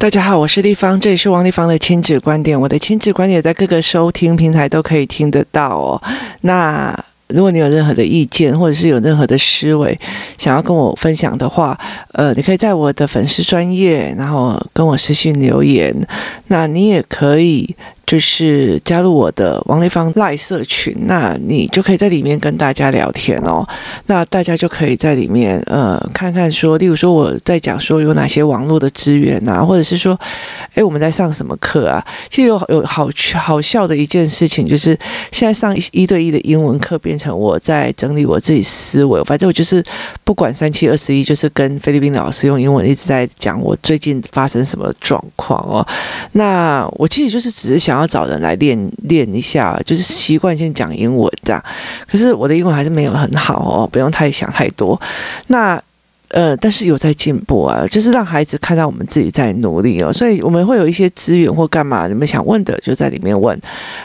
大家好，我是立方，这里是王立方的亲子观点。我的亲子观点在各个收听平台都可以听得到哦。那如果你有任何的意见，或者是有任何的思维想要跟我分享的话，呃，你可以在我的粉丝专业，然后跟我私信留言。那你也可以。就是加入我的王丽芳赖社群，那你就可以在里面跟大家聊天哦。那大家就可以在里面呃看看说，例如说我在讲说有哪些网络的资源啊，或者是说，诶，我们在上什么课啊？其实有有好好笑的一件事情，就是现在上一对一的英文课变成我在整理我自己思维，反正我就是不管三七二十一，就是跟菲律宾老师用英文一直在讲我最近发生什么状况哦。那我其实就是只是想要。要找人来练练一下，就是习惯性讲英文这样。可是我的英文还是没有很好哦，不用太想太多。那呃，但是有在进步啊，就是让孩子看到我们自己在努力哦。所以我们会有一些资源或干嘛，你们想问的就在里面问。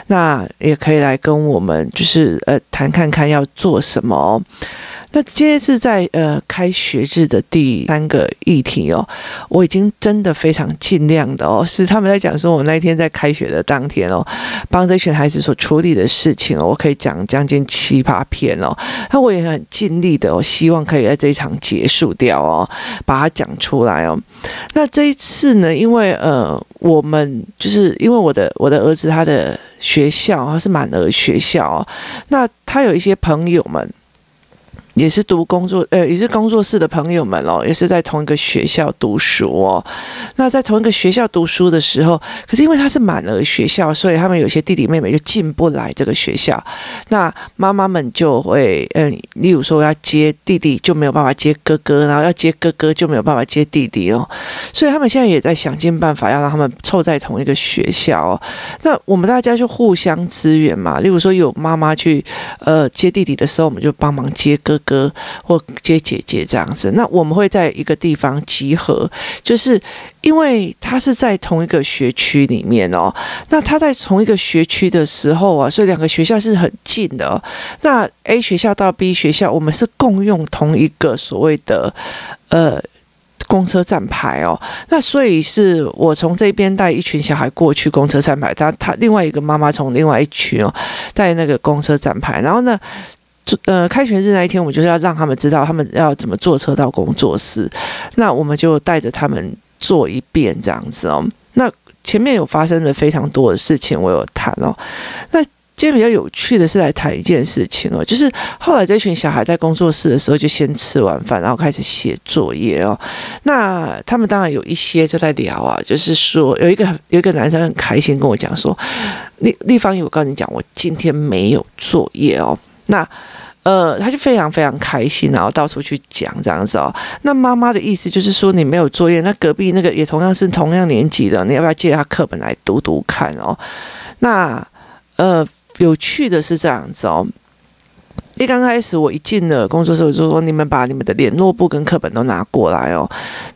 那也可以来跟我们，就是呃谈看看要做什么。那今天是在呃开学日的第三个议题哦，我已经真的非常尽量的哦，是他们在讲说，我那一天在开学的当天哦，帮这群孩子所处理的事情哦，我可以讲将近七八篇哦，那我也很尽力的哦，希望可以在这一场结束掉哦，把它讲出来哦。那这一次呢，因为呃，我们就是因为我的我的儿子他的学校他是满额学校哦，那他有一些朋友们。也是读工作，呃，也是工作室的朋友们哦，也是在同一个学校读书哦。那在同一个学校读书的时候，可是因为他是满额学校，所以他们有些弟弟妹妹就进不来这个学校。那妈妈们就会，嗯，例如说要接弟弟就没有办法接哥哥，然后要接哥哥就没有办法接弟弟哦。所以他们现在也在想尽办法要让他们凑在同一个学校哦。那我们大家就互相支援嘛。例如说有妈妈去，呃，接弟弟的时候，我们就帮忙接哥哥。哥或接姐姐这样子，那我们会在一个地方集合，就是因为他是在同一个学区里面哦。那他在同一个学区的时候啊，所以两个学校是很近的哦。那 A 学校到 B 学校，我们是共用同一个所谓的呃公车站牌哦。那所以是我从这边带一群小孩过去公车站牌，他他另外一个妈妈从另外一群哦带那个公车站牌，然后呢。呃，开学日那一天，我们就是要让他们知道他们要怎么坐车到工作室。那我们就带着他们做一遍这样子哦。那前面有发生了非常多的事情，我有谈哦。那今天比较有趣的是来谈一件事情哦，就是后来这群小孩在工作室的时候，就先吃完饭，然后开始写作业哦。那他们当然有一些就在聊啊，就是说有一个有一个男生很开心跟我讲说，立立方，我告诉你讲，我今天没有作业哦。那，呃，他就非常非常开心，然后到处去讲这样子哦。那妈妈的意思就是说，你没有作业，那隔壁那个也同样是同样年级的，你要不要借他课本来读读看哦？那，呃，有趣的是这样子哦。一刚开始我一进了工作室，我就说，你们把你们的联络簿跟课本都拿过来哦。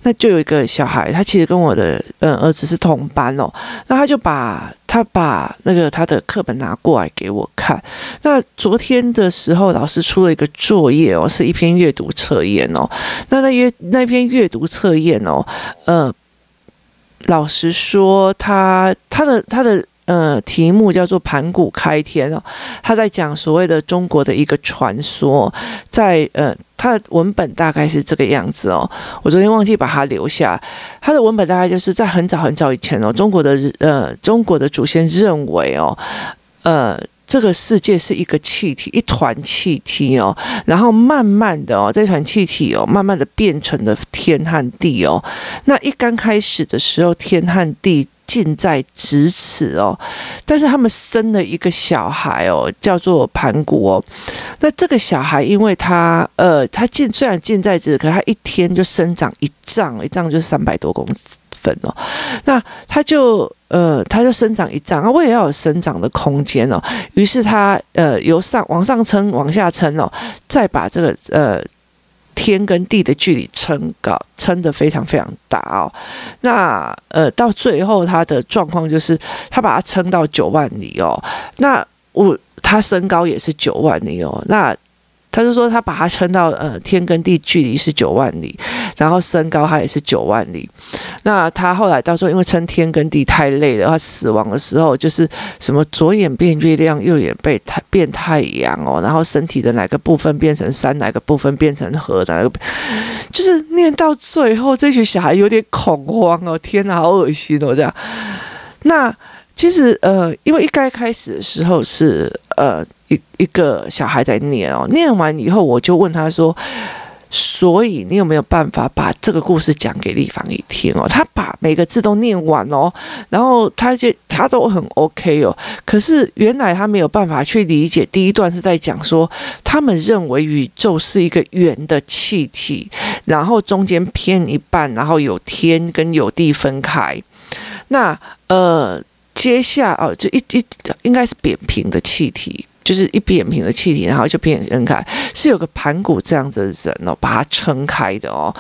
那就有一个小孩，他其实跟我的嗯儿子是同班哦。那他就把他把那个他的课本拿过来给我看。那昨天的时候，老师出了一个作业哦，是一篇阅读测验哦。那那阅那篇阅读测验哦，呃，老实说他，他他的他的。呃，题目叫做“盘古开天”哦，他在讲所谓的中国的一个传说，在呃，他的文本大概是这个样子哦。我昨天忘记把它留下，他的文本大概就是在很早很早以前哦，中国的呃，中国的祖先认为哦，呃，这个世界是一个气体，一团气体哦，然后慢慢的哦，这团气体哦，慢慢的变成了天和地哦。那一刚开始的时候，天和地。近在咫尺哦，但是他们生了一个小孩哦，叫做盘古哦。那这个小孩，因为他呃，他近虽然近在咫尺，可他一天就生长一丈，一丈就是三百多公分哦。那他就呃，他就生长一丈，啊，我也要有生长的空间哦。于是他呃，由上往上撑，往下撑哦，再把这个呃。天跟地的距离撑高，撑得非常非常大哦。那呃，到最后他的状况就是，他把它撑到九万里哦。那我他身高也是九万里哦。那他就说他把它称到呃天跟地距离是九万里，然后身高他也是九万里。那他后来到时候因为称天跟地太累了，他死亡的时候就是什么左眼变月亮，右眼被太变太阳哦，然后身体的哪个部分变成山，哪个部分变成河，哪个就是念到最后，这群小孩有点恐慌哦，天哪，好恶心哦，这样。那其实呃，因为一该开始的时候是呃。一一个小孩在念哦，念完以后，我就问他说：“所以你有没有办法把这个故事讲给立芳一听哦？”他把每个字都念完哦，然后他就他都很 OK 哦。可是原来他没有办法去理解第一段是在讲说，他们认为宇宙是一个圆的气体，然后中间偏一半，然后有天跟有地分开。那呃，接下哦，就一一应该是扁平的气体。就是一扁平的气体，然后就变。你看，是有个盘古这样子的人哦，把它撑开的哦，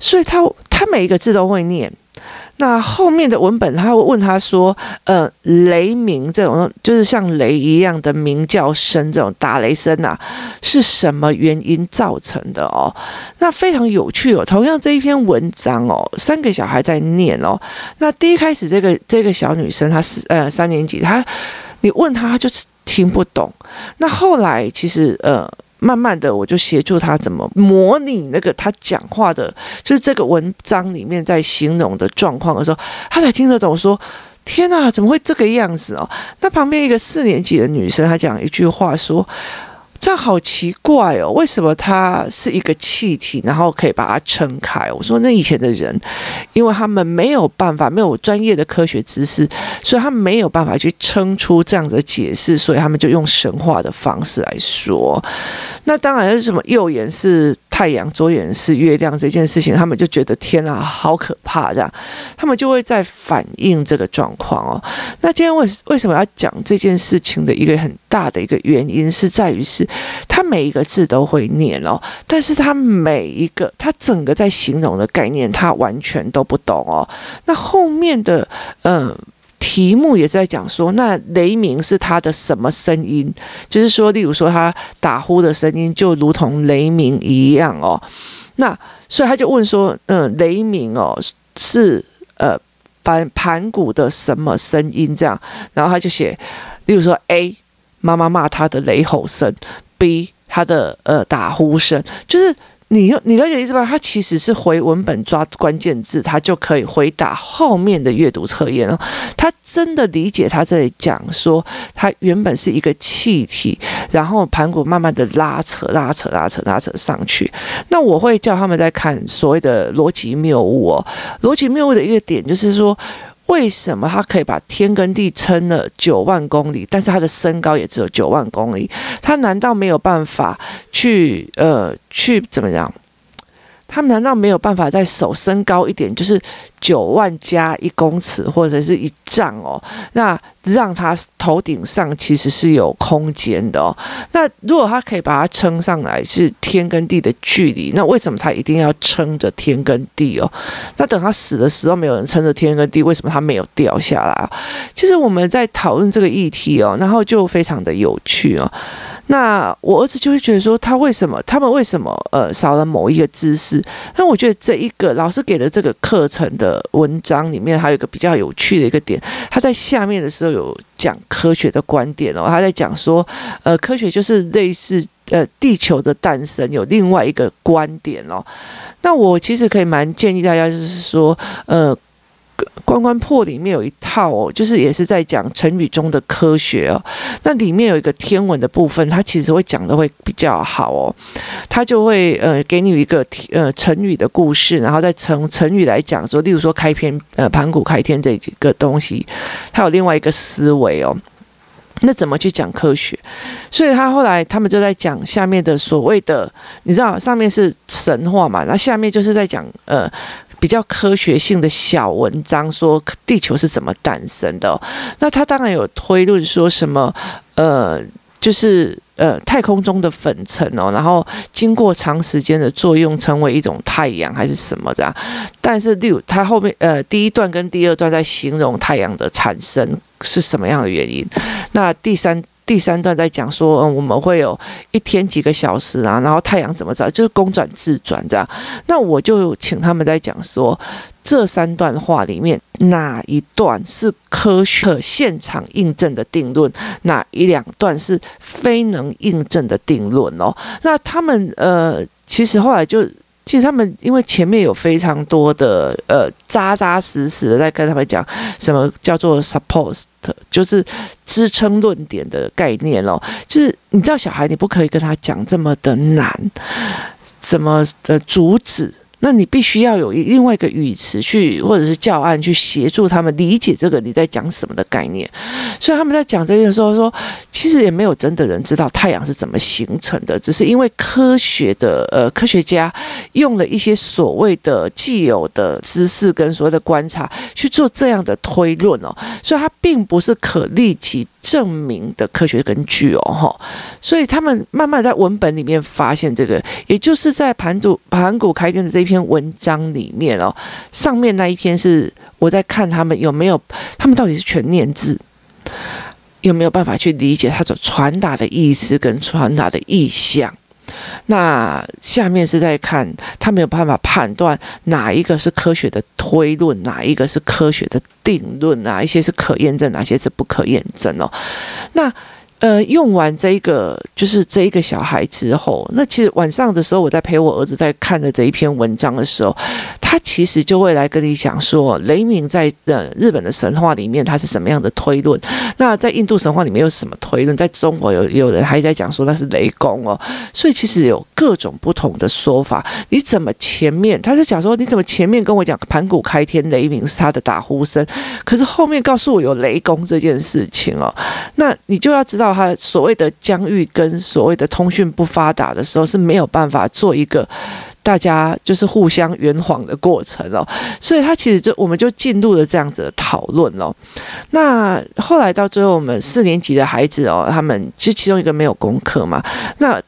所以他他每一个字都会念。那后面的文本，他会问他说：“呃，雷鸣这种就是像雷一样的鸣叫声，这种打雷声啊，是什么原因造成的哦？”那非常有趣哦。同样这一篇文章哦，三个小孩在念哦。那第一开始这个这个小女生她是呃三年级，她你问她，她就是。听不懂，那后来其实呃，慢慢的我就协助他怎么模拟那个他讲话的，就是这个文章里面在形容的状况的时候，他才听得懂。说天哪，怎么会这个样子哦？那旁边一个四年级的女生，她讲一句话说。这好奇怪哦，为什么它是一个气体，然后可以把它撑开？我说那以前的人，因为他们没有办法，没有专业的科学知识，所以他没有办法去撑出这样子的解释，所以他们就用神话的方式来说。那当然是什么右眼是太阳，左眼是月亮这件事情，他们就觉得天啊，好可怕这样，他们就会在反映这个状况哦。那今天为为什么要讲这件事情的一个很大的一个原因，是在于是。他每一个字都会念哦，但是他每一个他整个在形容的概念，他完全都不懂哦。那后面的嗯题目也在讲说，那雷鸣是他的什么声音？就是说，例如说他打呼的声音，就如同雷鸣一样哦。那所以他就问说，嗯，雷鸣哦是呃盘盘古的什么声音？这样，然后他就写，例如说 A。妈妈骂他的雷吼声，B 他的呃打呼声，就是你你了解意思吧？他其实是回文本抓关键字，他就可以回答后面的阅读测验了。他真的理解他这里讲说，他原本是一个气体，然后盘古慢慢的拉扯拉扯拉扯拉扯上去。那我会叫他们在看所谓的逻辑谬误哦。逻辑谬误的一个点就是说。为什么他可以把天跟地撑了九万公里，但是他的身高也只有九万公里？他难道没有办法去呃去怎么样？他们难道没有办法在手升高一点，就是九万加一公尺或者是一丈哦？那让他头顶上其实是有空间的哦。那如果他可以把它撑上来，是天跟地的距离，那为什么他一定要撑着天跟地哦？那等他死的时候，没有人撑着天跟地，为什么他没有掉下来？其实我们在讨论这个议题哦，然后就非常的有趣哦。那我儿子就会觉得说，他为什么他们为什么呃少了某一个知识？那我觉得这一个老师给的这个课程的文章里面，还有一个比较有趣的一个点，他在下面的时候有讲科学的观点哦，他在讲说，呃，科学就是类似呃地球的诞生有另外一个观点哦。那我其实可以蛮建议大家，就是说，呃。关关破里面有一套哦，就是也是在讲成语中的科学哦。那里面有一个天文的部分，它其实会讲的会比较好哦。它就会呃给你一个呃成语的故事，然后再从成语来讲说，例如说开篇呃盘古开天这几个东西，它有另外一个思维哦。那怎么去讲科学？所以他后来他们就在讲下面的所谓的，你知道上面是神话嘛，那下面就是在讲呃。比较科学性的小文章，说地球是怎么诞生的。那他当然有推论说什么，呃，就是呃太空中的粉尘哦，然后经过长时间的作用，成为一种太阳还是什么这样。但是六他后面呃第一段跟第二段在形容太阳的产生是什么样的原因。那第三第三段在讲说，嗯，我们会有一天几个小时啊，然后太阳怎么着，就是公转自转这样。那我就请他们在讲说，这三段话里面哪一段是科学现场印证的定论，哪一两段是非能印证的定论哦？那他们呃，其实后来就。其实他们因为前面有非常多的呃扎扎实实的在跟他们讲什么叫做 support，就是支撑论点的概念哦，就是你知道小孩你不可以跟他讲这么的难，怎么的阻止？那你必须要有另外一个语词去，或者是教案去协助他们理解这个你在讲什么的概念。所以他们在讲这些的时候说，其实也没有真的人知道太阳是怎么形成的，只是因为科学的呃科学家用了一些所谓的既有的知识跟所谓的观察去做这样的推论哦，所以它并不是可立即证明的科学根据哦哈。所以他们慢慢在文本里面发现这个，也就是在盘古盘古开天的这一篇。篇文章里面哦，上面那一篇是我在看他们有没有，他们到底是全念字，有没有办法去理解他所传达的意思跟传达的意象？那下面是在看他没有办法判断哪一个是科学的推论，哪一个是科学的定论，哪一些是可验证，哪些是不可验证哦？那。呃，用完这一个就是这一个小孩之后，那其实晚上的时候，我在陪我儿子在看的这一篇文章的时候，他其实就会来跟你讲说，雷鸣在呃日本的神话里面他是什么样的推论，那在印度神话里面又是什么推论，在中国有有人还在讲说那是雷公哦，所以其实有各种不同的说法。你怎么前面他是讲说你怎么前面跟我讲盘古开天，雷鸣是他的打呼声，可是后面告诉我有雷公这件事情哦，那你就要知道。他所谓的疆域跟所谓的通讯不发达的时候是没有办法做一个大家就是互相圆谎的过程哦，所以他其实就我们就进入了这样子的讨论哦。那后来到最后，我们四年级的孩子哦，他们其实其中一个没有功课嘛，那。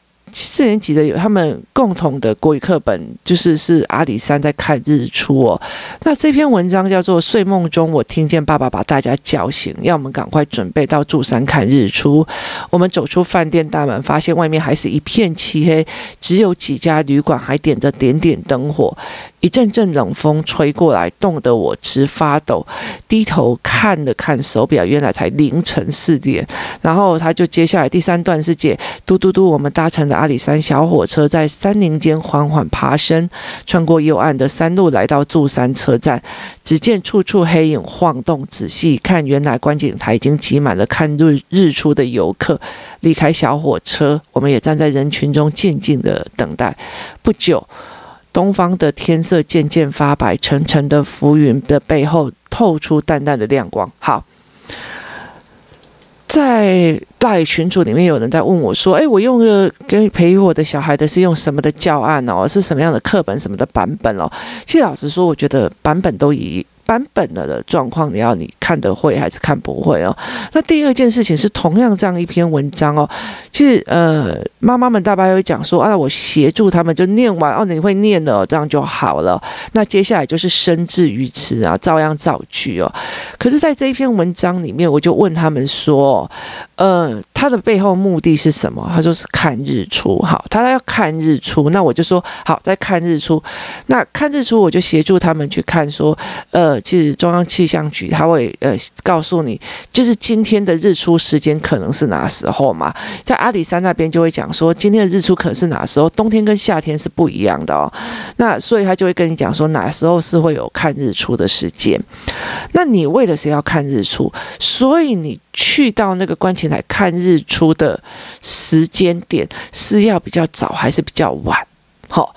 四年级的有他们共同的国语课本，就是是阿里山在看日出哦。那这篇文章叫做《睡梦中我听见爸爸把大家叫醒，要我们赶快准备到柱山看日出》。我们走出饭店大门，发现外面还是一片漆黑，只有几家旅馆还点着点点灯火。一阵阵冷风吹过来，冻得我直发抖。低头看了看手表，原来才凌晨四点。然后他就接下来第三段是解嘟嘟嘟，我们搭乘的阿里山小火车在山林间缓缓爬升，穿过幽暗的山路，来到柱山车站。只见处处黑影晃动，仔细看，原来观景台已经挤满了看日日出的游客。离开小火车，我们也站在人群中静静的等待。不久。东方的天色渐渐发白，沉沉的浮云的背后透出淡淡的亮光。好，在大群组里面有人在问我说：“诶，我用的跟培育我的小孩的是用什么的教案哦？是什么样的课本、什么的版本哦？”其实老实说，我觉得版本都一。版本了的状况，你要你看得会还是看不会哦？那第二件事情是同样这样一篇文章哦，其实呃，妈妈们大概会讲说啊，我协助他们就念完哦，你会念了，这样就好了。那接下来就是生字语词啊，照样造句哦。可是，在这一篇文章里面，我就问他们说，呃，他的背后目的是什么？他说是看日出。好，他要看日出，那我就说好，在看日出。那看日出，我就协助他们去看说，呃。其实中央气象局他会呃告诉你，就是今天的日出时间可能是哪时候嘛？在阿里山那边就会讲说，今天的日出可能是哪时候？冬天跟夏天是不一样的哦。那所以他就会跟你讲说，哪时候是会有看日出的时间？那你为了谁要看日出？所以你去到那个观景台看日日出的时间点是要比较早还是比较晚？好。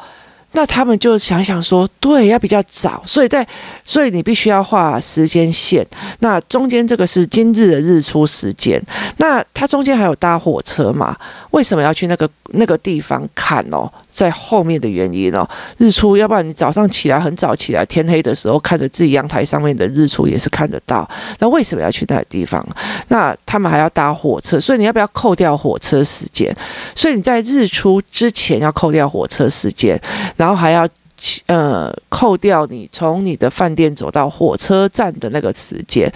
那他们就想想说，对，要比较早，所以在，所以你必须要画时间线。那中间这个是今日的日出时间，那它中间还有搭火车嘛？为什么要去那个那个地方看哦？在后面的原因哦，日出，要不然你早上起来很早起来，天黑的时候看着自己阳台上面的日出也是看得到。那为什么要去那个地方？那他们还要搭火车，所以你要不要扣掉火车时间？所以你在日出之前要扣掉火车时间，然后还要呃扣掉你从你的饭店走到火车站的那个时间。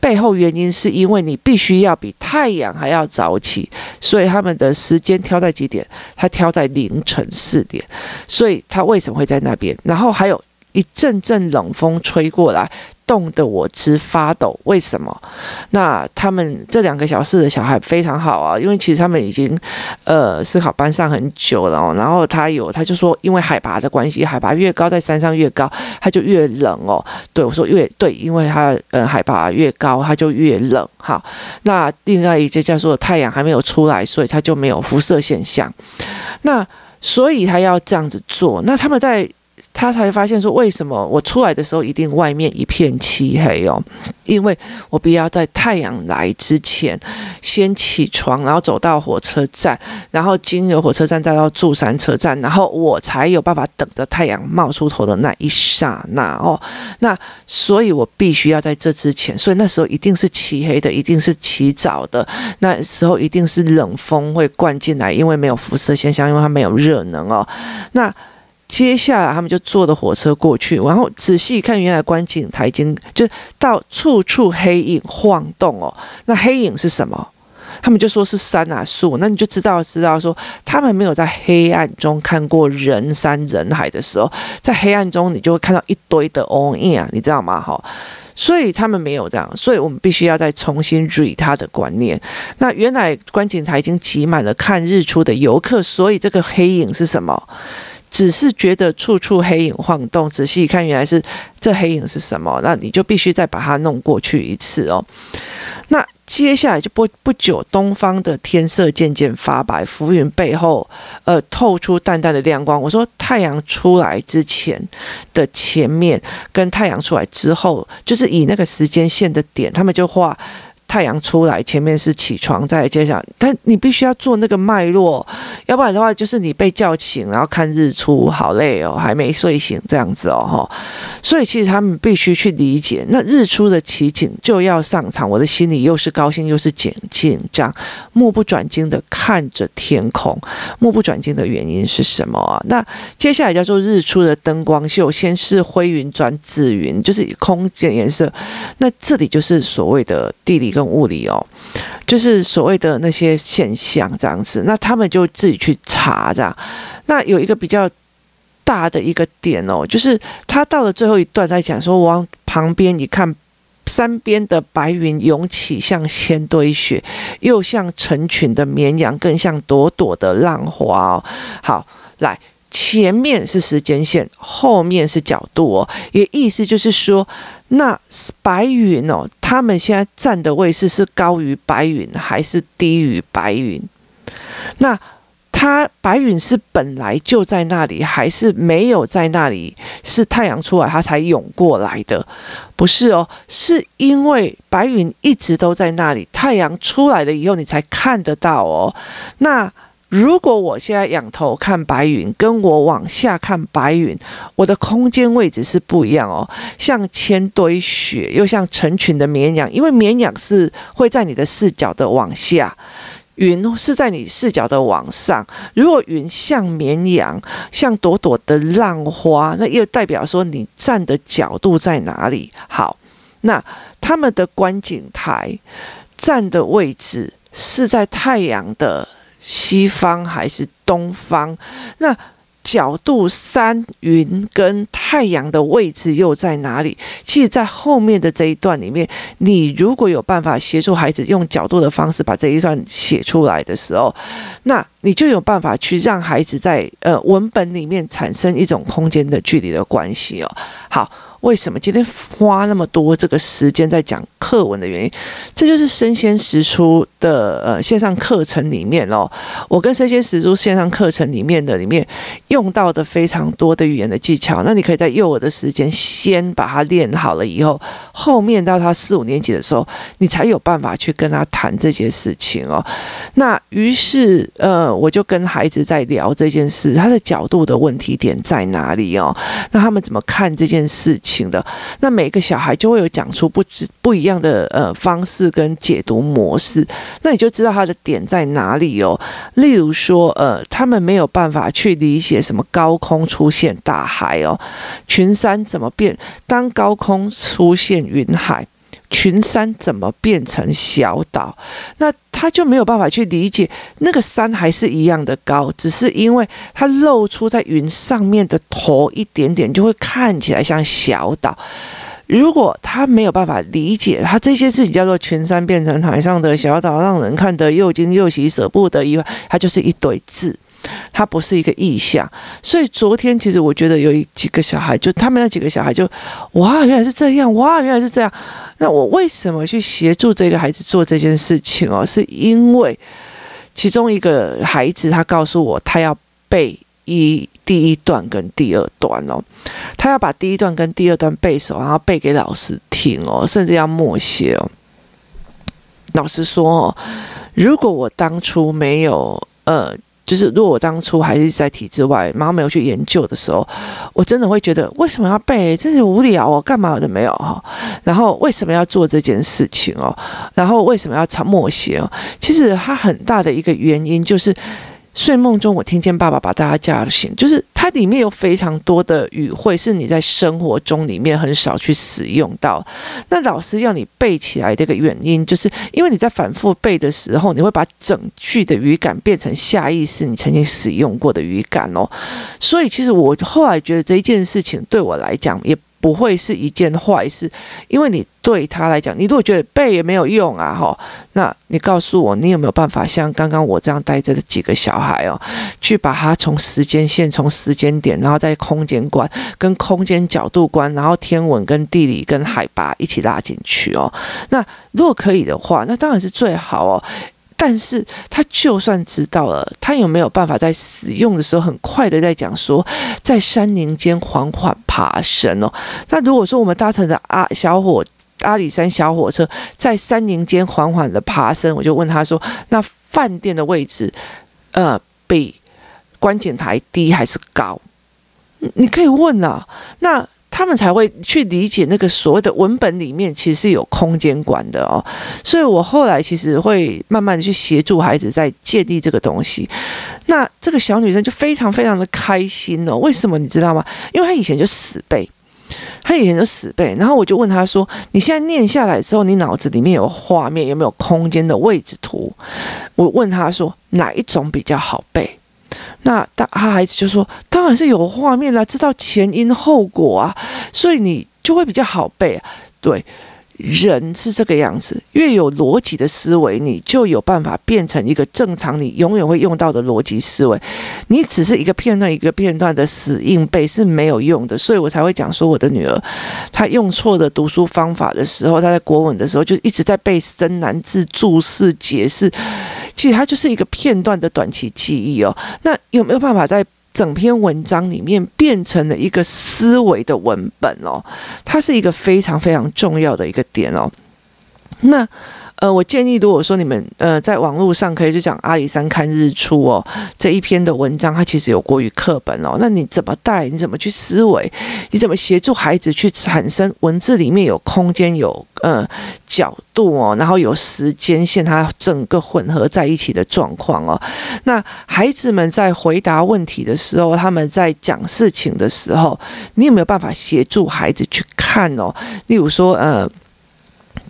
背后原因是因为你必须要比太阳还要早起，所以他们的时间挑在几点？他挑在凌晨四点，所以他为什么会在那边？然后还有一阵阵冷风吹过来。冻得我直发抖，为什么？那他们这两个小时的小孩非常好啊，因为其实他们已经呃思考班上很久了哦。然后他有，他就说，因为海拔的关系，海拔越高，在山上越高，他就越冷哦。对我说越对，因为他呃海拔越高，他就越冷。好，那另外一节叫做太阳还没有出来，所以他就没有辐射现象。那所以他要这样子做。那他们在。他才发现说，为什么我出来的时候一定外面一片漆黑哦？因为我必须要在太阳来之前先起床，然后走到火车站，然后经由火车站再到祝山车站，然后我才有办法等着太阳冒出头的那一刹那哦。那所以，我必须要在这之前，所以那时候一定是漆黑的，一定是起早的，那时候一定是冷风会灌进来，因为没有辐射现象，因为它没有热能哦。那接下来他们就坐的火车过去，然后仔细看，原来观景台已经就到处处黑影晃动哦。那黑影是什么？他们就说是山啊树。那你就知道知道说，他们没有在黑暗中看过人山人海的时候，在黑暗中你就会看到一堆的 on in 啊，你知道吗？哈，所以他们没有这样，所以我们必须要再重新捋他的观念。那原来观景台已经挤满了看日出的游客，所以这个黑影是什么？只是觉得处处黑影晃动，仔细一看，原来是这黑影是什么？那你就必须再把它弄过去一次哦。那接下来就不不久，东方的天色渐渐发白，浮云背后呃透出淡淡的亮光。我说太阳出来之前的前面，跟太阳出来之后，就是以那个时间线的点，他们就画。太阳出来，前面是起床，再接下来，但你必须要做那个脉络，要不然的话，就是你被叫醒，然后看日出，好累哦，还没睡醒这样子哦，哈。所以其实他们必须去理解，那日出的奇景就要上场，我的心里又是高兴又是紧紧张，目不转睛的看着天空。目不转睛的原因是什么？那接下来叫做日出的灯光秀，先是灰云转紫云，就是空间颜色。那这里就是所谓的地理。跟物理哦，就是所谓的那些现象这样子，那他们就自己去查这样。那有一个比较大的一个点哦，就是他到了最后一段在讲说，往旁边一看，山边的白云涌起，像千堆雪，又像成群的绵羊，更像朵朵的浪花哦。好，来。前面是时间线，后面是角度哦，也意思就是说，那白云哦，他们现在站的位置是高于白云还是低于白云？那它白云是本来就在那里，还是没有在那里？是太阳出来它才涌过来的？不是哦，是因为白云一直都在那里，太阳出来了以后你才看得到哦。那如果我现在仰头看白云，跟我往下看白云，我的空间位置是不一样哦。像千堆雪，又像成群的绵羊，因为绵羊是会在你的视角的往下，云是在你视角的往上。如果云像绵羊，像朵朵的浪花，那又代表说你站的角度在哪里？好，那他们的观景台站的位置是在太阳的。西方还是东方？那角度、山云跟太阳的位置又在哪里？其实，在后面的这一段里面，你如果有办法协助孩子用角度的方式把这一段写出来的时候，那你就有办法去让孩子在呃文本里面产生一种空间的距离的关系哦。好。为什么今天花那么多这个时间在讲课文的原因？这就是生鲜时出的呃线上课程里面哦，我跟生鲜时出线上课程里面的里面用到的非常多的语言的技巧。那你可以在幼儿的时间先把它练好了以后，后面到他四五年级的时候，你才有办法去跟他谈这些事情哦。那于是呃，我就跟孩子在聊这件事，他的角度的问题点在哪里哦？那他们怎么看这件事？情的，那每个小孩就会有讲出不知不一样的呃方式跟解读模式，那你就知道他的点在哪里哦。例如说，呃，他们没有办法去理解什么高空出现大海哦，群山怎么变？当高空出现云海，群山怎么变成小岛？那他就没有办法去理解，那个山还是一样的高，只是因为它露出在云上面的头一点点，就会看起来像小岛。如果他没有办法理解，他这些事情叫做群山变成海上的小岛，让人看得又惊又喜，舍不得以外，它就是一堆字。它不是一个意象，所以昨天其实我觉得有几个小孩，就他们那几个小孩就，哇，原来是这样，哇，原来是这样。那我为什么去协助这个孩子做这件事情哦？是因为其中一个孩子他告诉我，他要背一第一段跟第二段哦，他要把第一段跟第二段背熟，然后背给老师听哦，甚至要默写哦。老师说哦，如果我当初没有呃。就是如果我当初还是在体制外，然后没有去研究的时候，我真的会觉得为什么要背？真是无聊哦，干嘛的没有哈。然后为什么要做这件事情哦？然后为什么要抄默写哦？其实它很大的一个原因就是。睡梦中，我听见爸爸把大家叫醒，就是它里面有非常多的语汇，是你在生活中里面很少去使用到。那老师要你背起来这个原因，就是因为你在反复背的时候，你会把整句的语感变成下意识你曾经使用过的语感哦。所以，其实我后来觉得这一件事情对我来讲也。不会是一件坏事，因为你对他来讲，你如果觉得背也没有用啊，哈，那你告诉我，你有没有办法像刚刚我这样带着的几个小孩哦，去把它从时间线、从时间点，然后在空间观、跟空间角度观，然后天文跟地理跟海拔一起拉进去哦？那如果可以的话，那当然是最好哦。但是他就算知道了，他有没有办法在使用的时候很快的在讲说，在山林间缓缓爬升哦？那如果说我们搭乘的阿小火阿里山小火车在山林间缓缓的爬升，我就问他说，那饭店的位置，呃，比观景台低还是高？你可以问啊，那。他们才会去理解那个所谓的文本里面其实是有空间观的哦，所以我后来其实会慢慢的去协助孩子在建立这个东西。那这个小女生就非常非常的开心哦，为什么你知道吗？因为她以前就死背，她以前就死背，然后我就问她说：“你现在念下来之后，你脑子里面有画面，有没有空间的位置图？”我问她说：“哪一种比较好背？”那大他孩子就说：“当然是有画面啦，知道前因后果啊，所以你就会比较好背啊。”对，人是这个样子，越有逻辑的思维，你就有办法变成一个正常你永远会用到的逻辑思维。你只是一个片段一个片段的死硬背是没有用的，所以我才会讲说，我的女儿她用错的读书方法的时候，她在国文的时候就一直在背生难字、注释、解释。其实它就是一个片段的短期记忆哦。那有没有办法在整篇文章里面变成了一个思维的文本哦？它是一个非常非常重要的一个点哦。那。呃，我建议，如果说你们呃在网络上可以去讲阿里山看日出哦，这一篇的文章，它其实有国语课本哦。那你怎么带？你怎么去思维？你怎么协助孩子去产生文字里面有空间、有呃角度哦，然后有时间线，它整个混合在一起的状况哦。那孩子们在回答问题的时候，他们在讲事情的时候，你有没有办法协助孩子去看哦？例如说呃。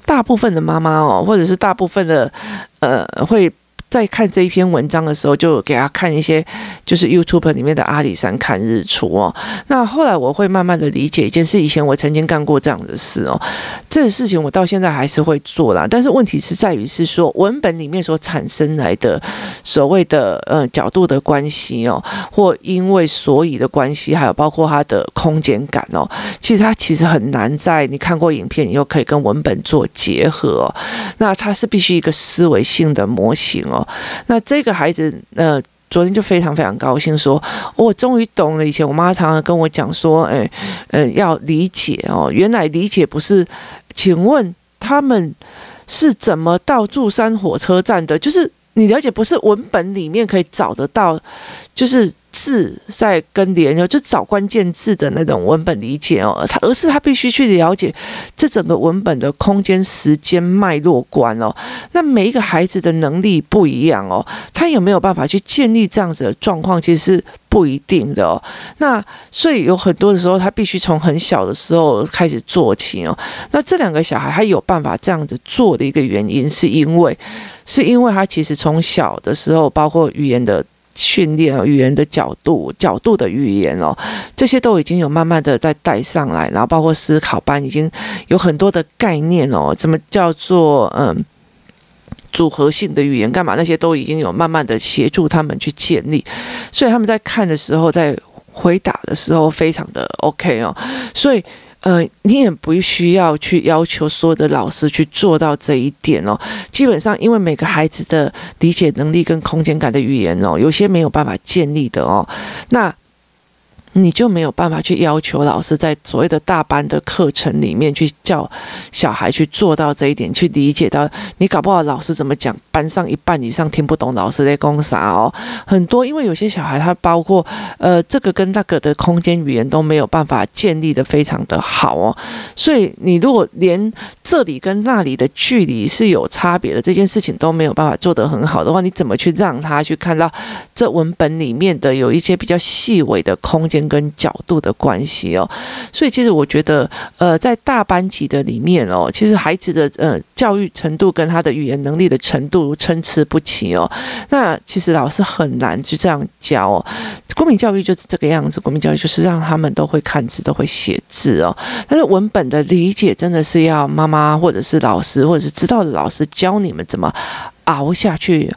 大部分的妈妈哦，或者是大部分的，呃，会。在看这一篇文章的时候，就给他看一些，就是 YouTube 里面的阿里山看日出哦。那后来我会慢慢的理解一件事，以前我曾经干过这样的事哦。这个事情我到现在还是会做啦，但是问题是在于是说文本里面所产生来的所谓的呃角度的关系哦，或因为所以的关系，还有包括它的空间感哦，其实它其实很难在你看过影片以后可以跟文本做结合哦。那它是必须一个思维性的模型哦。那这个孩子，呃，昨天就非常非常高兴，说，我终于懂了。以前我妈常常跟我讲说，哎，呃，要理解哦，原来理解不是，请问他们是怎么到祝山火车站的？就是你了解不是文本里面可以找得到，就是。字在跟连哦，就找关键字的那种文本理解哦，他而是他必须去了解这整个文本的空间、时间脉络观哦。那每一个孩子的能力不一样哦，他有没有办法去建立这样子的状况，其实是不一定的哦。那所以有很多的时候，他必须从很小的时候开始做起哦。那这两个小孩他有办法这样子做的一个原因，是因为是因为他其实从小的时候，包括语言的。训练语言的角度、角度的语言哦，这些都已经有慢慢的在带上来，然后包括思考班已经有很多的概念哦，怎么叫做嗯组合性的语言干嘛？那些都已经有慢慢的协助他们去建立，所以他们在看的时候，在回答的时候非常的 OK 哦，所以。呃，你也不需要去要求所有的老师去做到这一点哦。基本上，因为每个孩子的理解能力跟空间感的语言哦，有些没有办法建立的哦。那。你就没有办法去要求老师在所谓的大班的课程里面去教小孩去做到这一点，去理解到你搞不好老师怎么讲，班上一半以上听不懂老师在讲啥哦。很多因为有些小孩他包括呃这个跟那个的空间语言都没有办法建立得非常的好哦，所以你如果连这里跟那里的距离是有差别的这件事情都没有办法做得很好的话，你怎么去让他去看到这文本里面的有一些比较细微的空间跟角度的关系哦，所以其实我觉得，呃，在大班级的里面哦，其实孩子的呃教育程度跟他的语言能力的程度参差不齐哦。那其实老师很难就这样教哦。国民教育就是这个样子，国民教育就是让他们都会看字，都会写字哦。但是文本的理解真的是要妈妈或者是老师或者是知道的老师教你们怎么熬下去。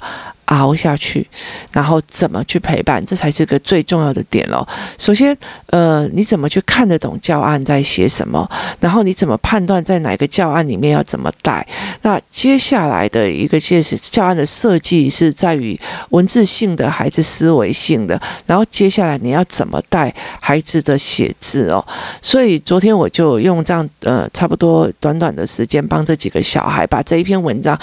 熬下去，然后怎么去陪伴，这才是个最重要的点喽。首先，呃，你怎么去看得懂教案在写什么？然后你怎么判断在哪个教案里面要怎么带？那接下来的一个其实教案的设计是在于文字性的还是思维性的？然后接下来你要怎么带孩子的写字哦？所以昨天我就用这样呃差不多短短的时间帮这几个小孩把这一篇文章。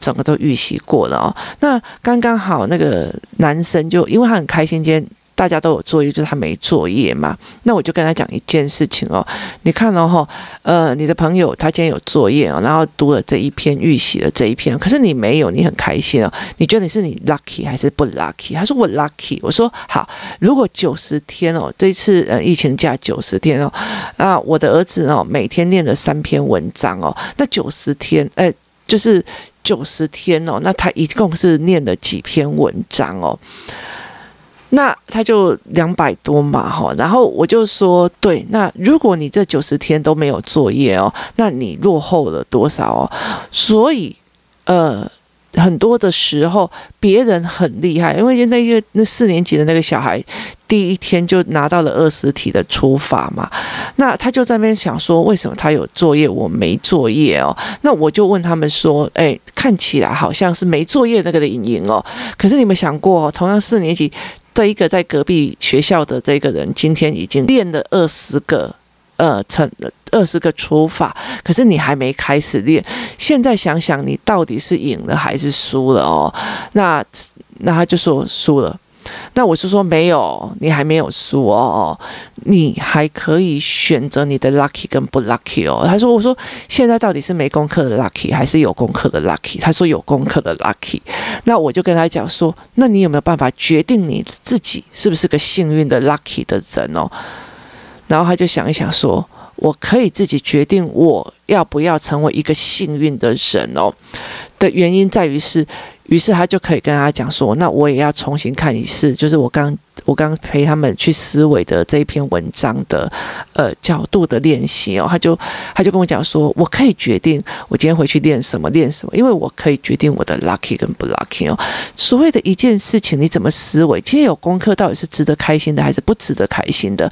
整个都预习过了哦，那刚刚好那个男生就因为他很开心，今天大家都有作业，就是他没作业嘛。那我就跟他讲一件事情哦，你看哦，呃，你的朋友他今天有作业哦，然后读了这一篇预习的这一篇，可是你没有，你很开心哦。你觉得你是你 lucky 还是不 lucky？他说我 lucky。我说好，如果九十天哦，这次呃疫情假九十天哦，啊，我的儿子哦每天念了三篇文章哦，那九十天哎。就是九十天哦，那他一共是念了几篇文章哦？那他就两百多嘛，哈。然后我就说，对，那如果你这九十天都没有作业哦，那你落后了多少哦？所以，呃。很多的时候，别人很厉害，因为那个那四年级的那个小孩，第一天就拿到了二十题的除法嘛，那他就在那边想说，为什么他有作业，我没作业哦？那我就问他们说，哎，看起来好像是没作业那个的赢赢哦，可是你们想过，同样四年级这一个在隔壁学校的这个人，今天已经练了二十个。呃，成二十个除法，可是你还没开始练。现在想想，你到底是赢了还是输了哦？那那他就说输了。那我是说没有，你还没有输哦，你还可以选择你的 lucky 跟不 lucky 哦。他说，我说现在到底是没功课的 lucky 还是有功课的 lucky？他说有功课的 lucky。那我就跟他讲说，那你有没有办法决定你自己是不是个幸运的 lucky 的人哦？然后他就想一想，说：“我可以自己决定我要不要成为一个幸运的人哦。”的原因在于是，于是他就可以跟他讲说：“那我也要重新看一次，就是我刚。”我刚刚陪他们去思维的这一篇文章的呃角度的练习哦，他就他就跟我讲说，我可以决定我今天回去练什么练什么，因为我可以决定我的 lucky 跟不 lucky 哦。所谓的一件事情，你怎么思维？今天有功课到底是值得开心的还是不值得开心的？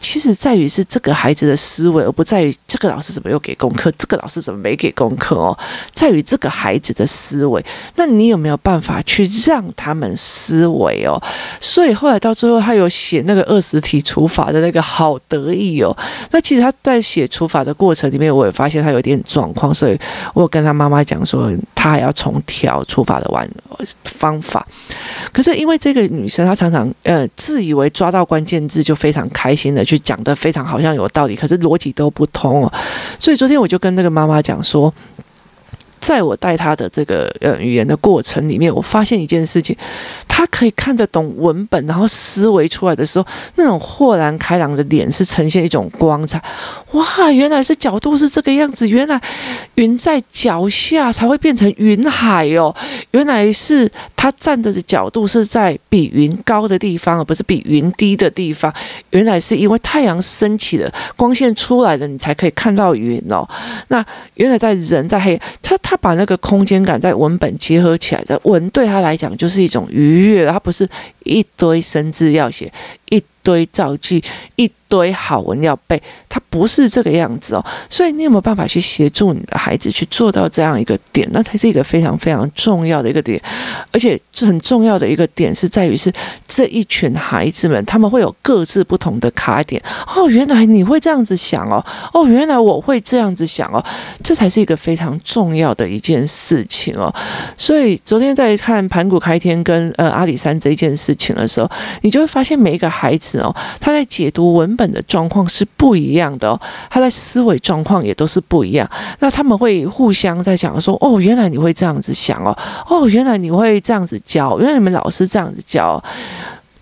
其实在于是这个孩子的思维，而不在于这个老师怎么又给功课，这个老师怎么没给功课哦。在于这个孩子的思维，那你有没有办法去让他们思维哦？所以后来。到最后他有写那个二十题除法的那个，好得意哦。那其实他在写除法的过程里面，我也发现他有点状况，所以我跟他妈妈讲说，他还要重调除法的玩方法。可是因为这个女生，她常常呃自以为抓到关键字就非常开心的去讲得非常好像有道理，可是逻辑都不通哦。所以昨天我就跟那个妈妈讲说。在我带他的这个呃语言的过程里面，我发现一件事情，他可以看得懂文本，然后思维出来的时候，那种豁然开朗的脸是呈现一种光彩。哇，原来是角度是这个样子，原来云在脚下才会变成云海哦，原来是他站着的角度是在比云高的地方，而不是比云低的地方。原来是因为太阳升起了，光线出来了，你才可以看到云哦。那原来在人在黑，他他。他把那个空间感在文本结合起来的文，对他来讲就是一种愉悦，他不是一堆生字要写，一堆造句，一堆好文要背，他不是这个样子哦。所以你有没有办法去协助你的孩子去做到这样一个点？那才是一个非常非常重要的一个点。而且这很重要的一个点是在于是这一群孩子们，他们会有各自不同的卡点。哦，原来你会这样子想哦。哦，原来我会这样子想哦。这才是一个非常重要的一件事情哦。所以昨天在看盘古开天跟呃阿里山这一件事情的时候，你就会发现每一个孩孩子哦，他在解读文本的状况是不一样的哦，他在思维状况也都是不一样。那他们会互相在讲说：“哦，原来你会这样子想哦，哦，原来你会这样子教，原来你们老师这样子教。”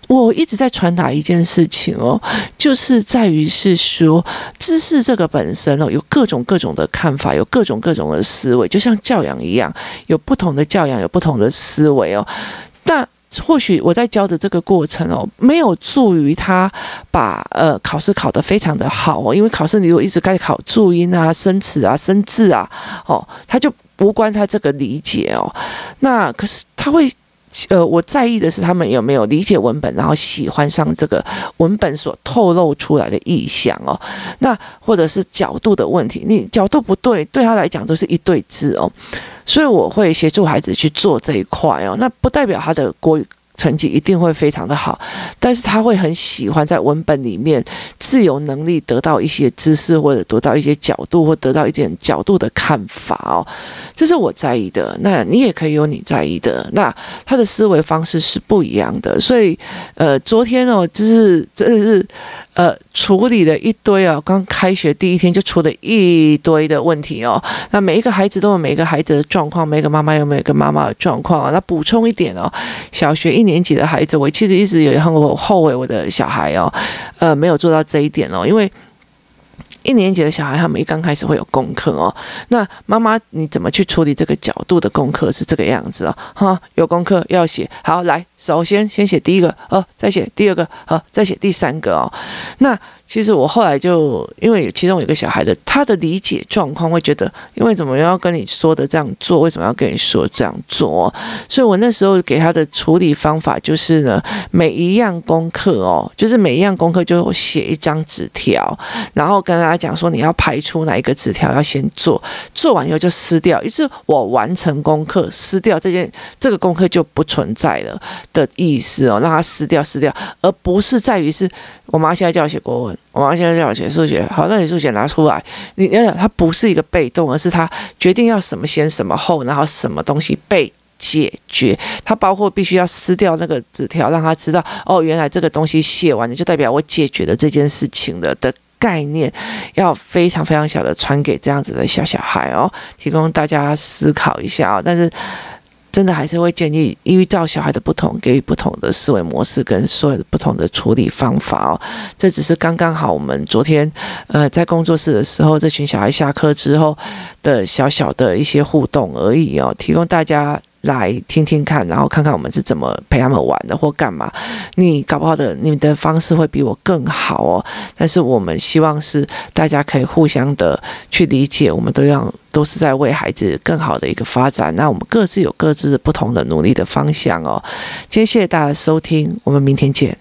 我一直在传达一件事情哦，就是在于是说，知识这个本身哦，有各种各种的看法，有各种各种的思维，就像教养一样，有不同的教养，有不同的思维哦。但或许我在教的这个过程哦，没有助于他把呃考试考得非常的好哦，因为考试你如果一直该考注音啊、生词啊、生字啊，哦，他就无关他这个理解哦。那可是他会。呃，我在意的是他们有没有理解文本，然后喜欢上这个文本所透露出来的意象哦。那或者是角度的问题，你角度不对，对他来讲都是一对字哦。所以我会协助孩子去做这一块哦。那不代表他的国语。成绩一定会非常的好，但是他会很喜欢在文本里面自由能力得到一些知识，或者得到一些角度，或得到一点角度的看法哦，这是我在意的。那你也可以有你在意的。那他的思维方式是不一样的，所以呃，昨天哦，就是真的是。呃，处理了一堆啊，刚开学第一天就出了一堆的问题哦。那每一个孩子都有每一个孩子的状况，每个妈妈有每个妈妈的状况啊。那补充一点哦，小学一年级的孩子，我其实一直也很后悔我的小孩哦，呃，没有做到这一点哦，因为。一年级的小孩，他们一刚开始会有功课哦。那妈妈，你怎么去处理这个角度的功课是这个样子哦？哈，有功课要写，好，来，首先先写第一个，哦，再写第二个，好，再写第三个哦。那。其实我后来就因为其中有一个小孩的他的理解状况会觉得，因为怎么要跟你说的这样做，为什么要跟你说这样做？所以我那时候给他的处理方法就是呢，每一样功课哦，就是每一样功课就写一张纸条，然后跟大家讲说你要排出哪一个纸条要先做，做完以后就撕掉，于是我完成功课撕掉这件这个功课就不存在了的意思哦，让他撕掉撕掉，而不是在于是。我妈现在叫我写国文，我妈现在叫我写数学。好，那你数学拿出来。你要想，它不是一个被动，而是他决定要什么先什么后，然后什么东西被解决。它包括必须要撕掉那个纸条，让他知道哦，原来这个东西写完了，就代表我解决了这件事情的的概念，要非常非常小的传给这样子的小小孩哦，提供大家思考一下哦。但是。真的还是会建议依照小孩的不同，给予不同的思维模式跟所有的不同的处理方法哦。这只是刚刚好，我们昨天呃在工作室的时候，这群小孩下课之后的小小的一些互动而已哦，提供大家。来听听看，然后看看我们是怎么陪他们玩的，或干嘛。你搞不好的，你的方式会比我更好哦。但是我们希望是大家可以互相的去理解，我们都要都是在为孩子更好的一个发展。那我们各自有各自不同的努力的方向哦。今天谢谢大家收听，我们明天见。